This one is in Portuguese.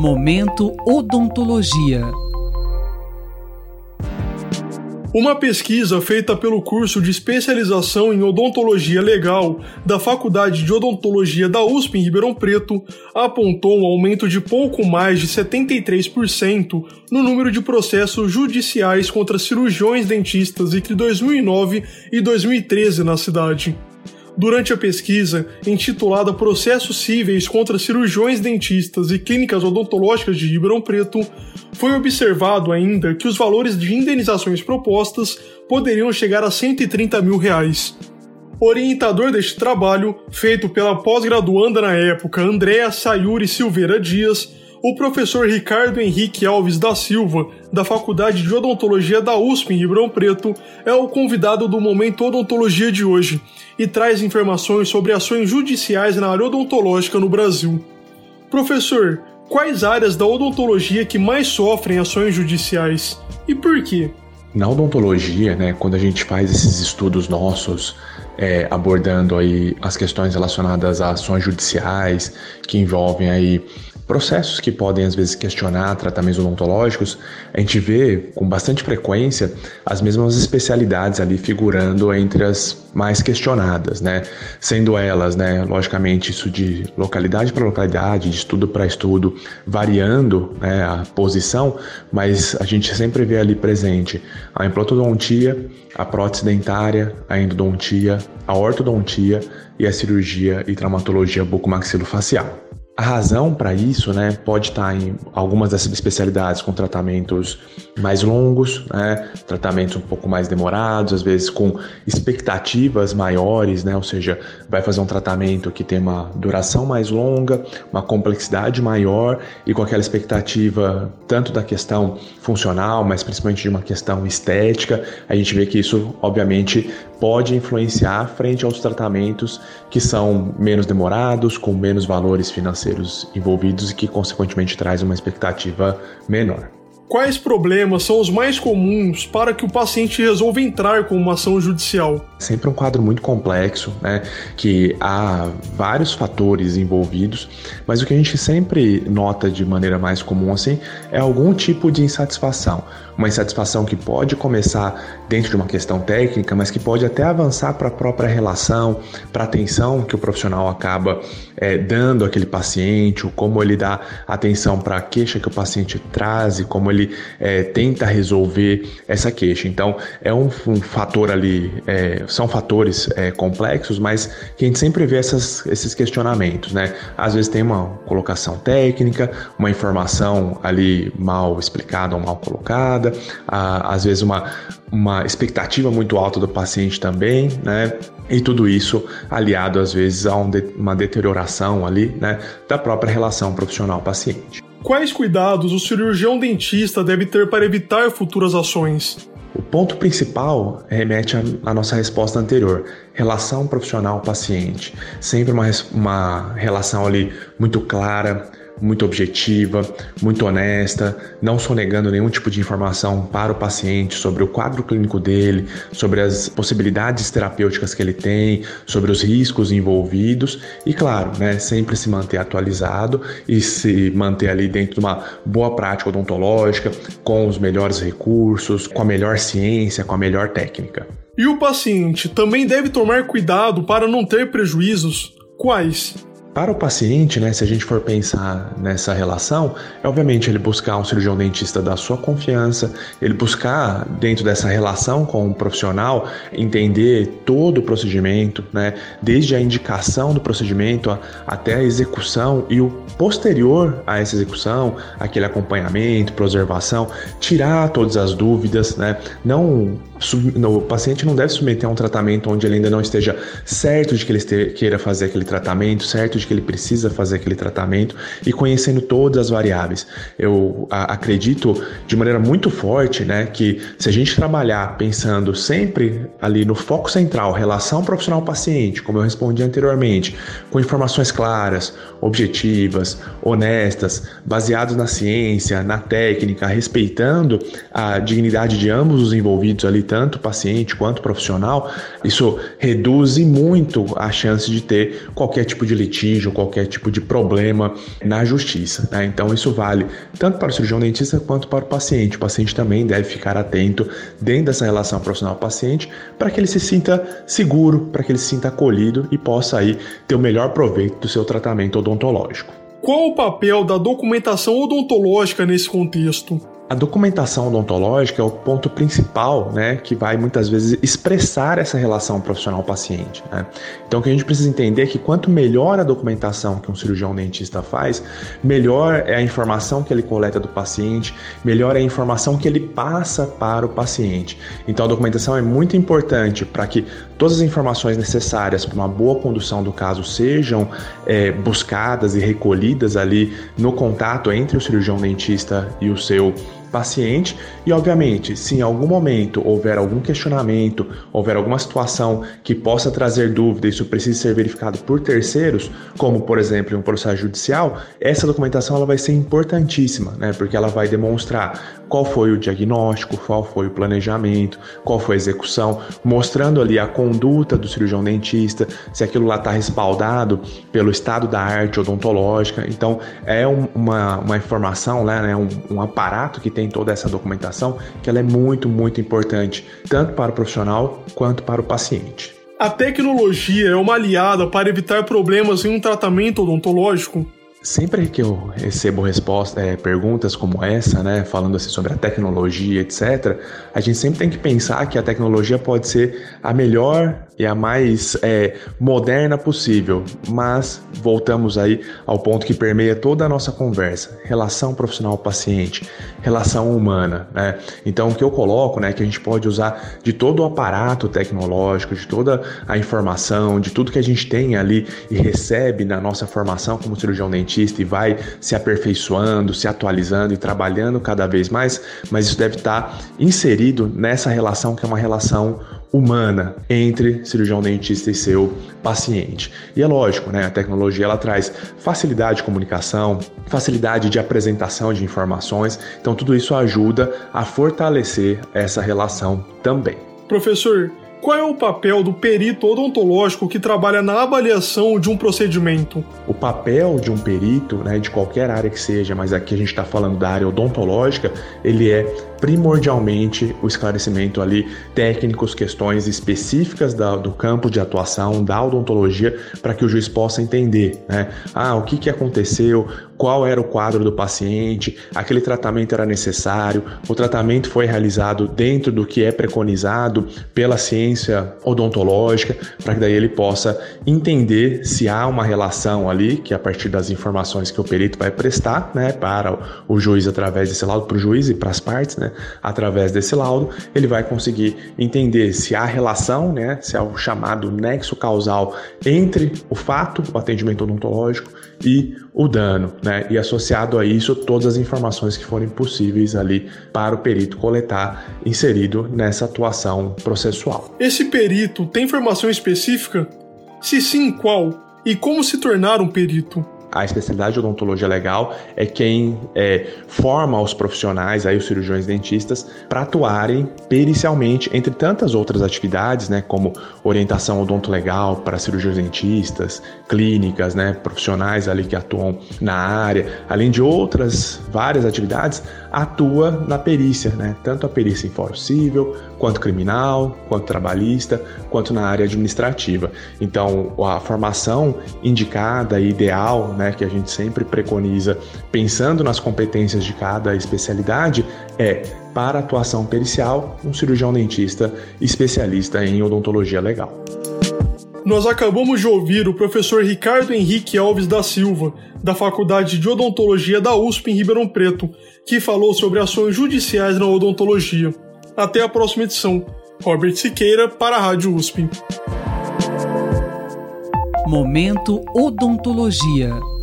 Momento Odontologia. Uma pesquisa feita pelo curso de especialização em odontologia legal da Faculdade de Odontologia da USP em Ribeirão Preto apontou um aumento de pouco mais de 73% no número de processos judiciais contra cirurgiões dentistas entre 2009 e 2013 na cidade. Durante a pesquisa, intitulada Processos Cíveis contra Cirurgiões Dentistas e Clínicas Odontológicas de Ribeirão Preto, foi observado ainda que os valores de indenizações propostas poderiam chegar a 130 mil reais. Orientador deste trabalho, feito pela pós-graduanda na época Andréa Sayuri Silveira Dias, o professor Ricardo Henrique Alves da Silva, da Faculdade de Odontologia da USP em Ribeirão Preto, é o convidado do Momento Odontologia de hoje e traz informações sobre ações judiciais na área odontológica no Brasil. Professor, quais áreas da odontologia que mais sofrem ações judiciais e por quê? Na odontologia, né, quando a gente faz esses estudos nossos é, abordando aí as questões relacionadas a ações judiciais que envolvem aí processos que podem às vezes questionar tratamentos odontológicos, a gente vê com bastante frequência as mesmas especialidades ali figurando entre as mais questionadas, né? Sendo elas, né, logicamente isso de localidade para localidade, de estudo para estudo, variando né, a posição, mas a gente sempre vê ali presente a implantodontia, a prótese dentária, a endodontia, a ortodontia e a cirurgia e traumatologia bucomaxilofacial. A razão para isso né, pode estar em algumas dessas especialidades com tratamentos mais longos, né, tratamentos um pouco mais demorados, às vezes com expectativas maiores, né, ou seja, vai fazer um tratamento que tem uma duração mais longa, uma complexidade maior e com aquela expectativa tanto da questão funcional, mas principalmente de uma questão estética. A gente vê que isso, obviamente, pode influenciar frente aos tratamentos que são menos demorados, com menos valores financeiros envolvidos e que, consequentemente, traz uma expectativa menor. Quais problemas são os mais comuns para que o paciente resolva entrar com uma ação judicial? Sempre um quadro muito complexo, né? Que há vários fatores envolvidos, mas o que a gente sempre nota de maneira mais comum assim é algum tipo de insatisfação. Uma insatisfação que pode começar dentro de uma questão técnica, mas que pode até avançar para a própria relação, para a atenção que o profissional acaba é, dando àquele paciente, ou como ele dá atenção para a queixa que o paciente traz e como ele é, tenta resolver essa queixa. Então, é um, um fator ali, é, são fatores é, complexos, mas que a gente sempre vê essas, esses questionamentos, né? Às vezes tem uma colocação técnica, uma informação ali mal explicada ou mal colocada, às vezes uma, uma expectativa muito alta do paciente também, né? E tudo isso aliado às vezes a um de, uma deterioração ali, né, da própria relação profissional-paciente. Quais cuidados o cirurgião dentista deve ter para evitar futuras ações? O ponto principal remete à nossa resposta anterior, relação profissional-paciente. Sempre uma, uma relação ali muito clara, muito objetiva, muito honesta, não sonegando nenhum tipo de informação para o paciente sobre o quadro clínico dele, sobre as possibilidades terapêuticas que ele tem, sobre os riscos envolvidos e, claro, né, sempre se manter atualizado e se manter ali dentro de uma boa prática odontológica, com os melhores recursos, com a melhor ciência, com a melhor técnica. E o paciente também deve tomar cuidado para não ter prejuízos? Quais? Para o paciente, né, se a gente for pensar nessa relação, é obviamente ele buscar um cirurgião dentista da sua confiança, ele buscar dentro dessa relação com o profissional entender todo o procedimento, né, desde a indicação do procedimento até a execução e o posterior a essa execução, aquele acompanhamento, preservação, tirar todas as dúvidas, né, não o paciente não deve submeter a um tratamento onde ele ainda não esteja certo de que ele queira fazer aquele tratamento, certo de que ele precisa fazer aquele tratamento e conhecendo todas as variáveis. Eu a, acredito de maneira muito forte, né, que se a gente trabalhar pensando sempre ali no foco central, relação profissional-paciente, como eu respondi anteriormente, com informações claras, objetivas, honestas, baseadas na ciência, na técnica, respeitando a dignidade de ambos os envolvidos ali tanto paciente quanto profissional, isso reduz muito a chance de ter qualquer tipo de litígio, qualquer tipo de problema na justiça. Né? Então, isso vale tanto para o cirurgião dentista quanto para o paciente. O paciente também deve ficar atento dentro dessa relação profissional-paciente para que ele se sinta seguro, para que ele se sinta acolhido e possa aí ter o melhor proveito do seu tratamento odontológico. Qual o papel da documentação odontológica nesse contexto? A documentação odontológica é o ponto principal, né, que vai muitas vezes expressar essa relação profissional-paciente. Né? Então, o que a gente precisa entender é que quanto melhor a documentação que um cirurgião dentista faz, melhor é a informação que ele coleta do paciente, melhor é a informação que ele passa para o paciente. Então, a documentação é muito importante para que todas as informações necessárias para uma boa condução do caso sejam é, buscadas e recolhidas ali no contato entre o cirurgião dentista e o seu paciente e, obviamente, se em algum momento houver algum questionamento, houver alguma situação que possa trazer dúvida isso precisa ser verificado por terceiros, como por exemplo em um processo judicial, essa documentação ela vai ser importantíssima, né? Porque ela vai demonstrar qual foi o diagnóstico, qual foi o planejamento, qual foi a execução, mostrando ali a conduta do cirurgião dentista, se aquilo lá está respaldado pelo estado da arte odontológica. Então, é um, uma, uma informação, né, um, um aparato que tem toda essa documentação que ela é muito, muito importante, tanto para o profissional quanto para o paciente. A tecnologia é uma aliada para evitar problemas em um tratamento odontológico? Sempre que eu recebo respostas, é, perguntas como essa, né, falando assim sobre a tecnologia, etc., a gente sempre tem que pensar que a tecnologia pode ser a melhor e a mais é, moderna possível. Mas voltamos aí ao ponto que permeia toda a nossa conversa: relação profissional-paciente, relação humana. Né? Então, o que eu coloco, né, que a gente pode usar de todo o aparato tecnológico, de toda a informação, de tudo que a gente tem ali e recebe na nossa formação como cirurgião dentista e vai se aperfeiçoando, se atualizando e trabalhando cada vez mais, mas isso deve estar inserido nessa relação que é uma relação humana entre cirurgião dentista e seu paciente. E é lógico, né? A tecnologia ela traz facilidade de comunicação, facilidade de apresentação de informações, então tudo isso ajuda a fortalecer essa relação também. Professor, qual é o papel do perito odontológico que trabalha na avaliação de um procedimento? O papel de um perito, né, de qualquer área que seja, mas aqui a gente está falando da área odontológica, ele é primordialmente o esclarecimento ali técnicos, questões específicas da, do campo de atuação da odontologia para que o juiz possa entender, né? Ah, o que, que aconteceu, qual era o quadro do paciente, aquele tratamento era necessário, o tratamento foi realizado dentro do que é preconizado pela ciência odontológica, para que daí ele possa entender se há uma relação ali, que a partir das informações que o perito vai prestar, né, para o juiz através desse laudo para o juiz e para as partes, né, através desse laudo, ele vai conseguir entender se há relação, né, se há o chamado nexo causal entre o fato, o atendimento odontológico e o dano, né? E associado a isso, todas as informações que forem possíveis ali para o perito coletar inserido nessa atuação processual. Esse perito tem formação específica? Se sim, qual? E como se tornar um perito? A especialidade de odontologia legal é quem é, forma os profissionais, aí os cirurgiões dentistas, para atuarem pericialmente, entre tantas outras atividades, né, como orientação odontolegal para cirurgiões dentistas, clínicas, né, profissionais ali que atuam na área, além de outras várias atividades, atua na perícia, né, tanto a perícia em foro civil, quanto criminal, quanto trabalhista, quanto na área administrativa. Então, a formação indicada e ideal né, que a gente sempre preconiza, pensando nas competências de cada especialidade, é para atuação pericial, um cirurgião dentista especialista em odontologia legal. Nós acabamos de ouvir o professor Ricardo Henrique Alves da Silva, da Faculdade de Odontologia da USP em Ribeirão Preto, que falou sobre ações judiciais na odontologia. Até a próxima edição. Robert Siqueira para a Rádio USP. Momento Odontologia.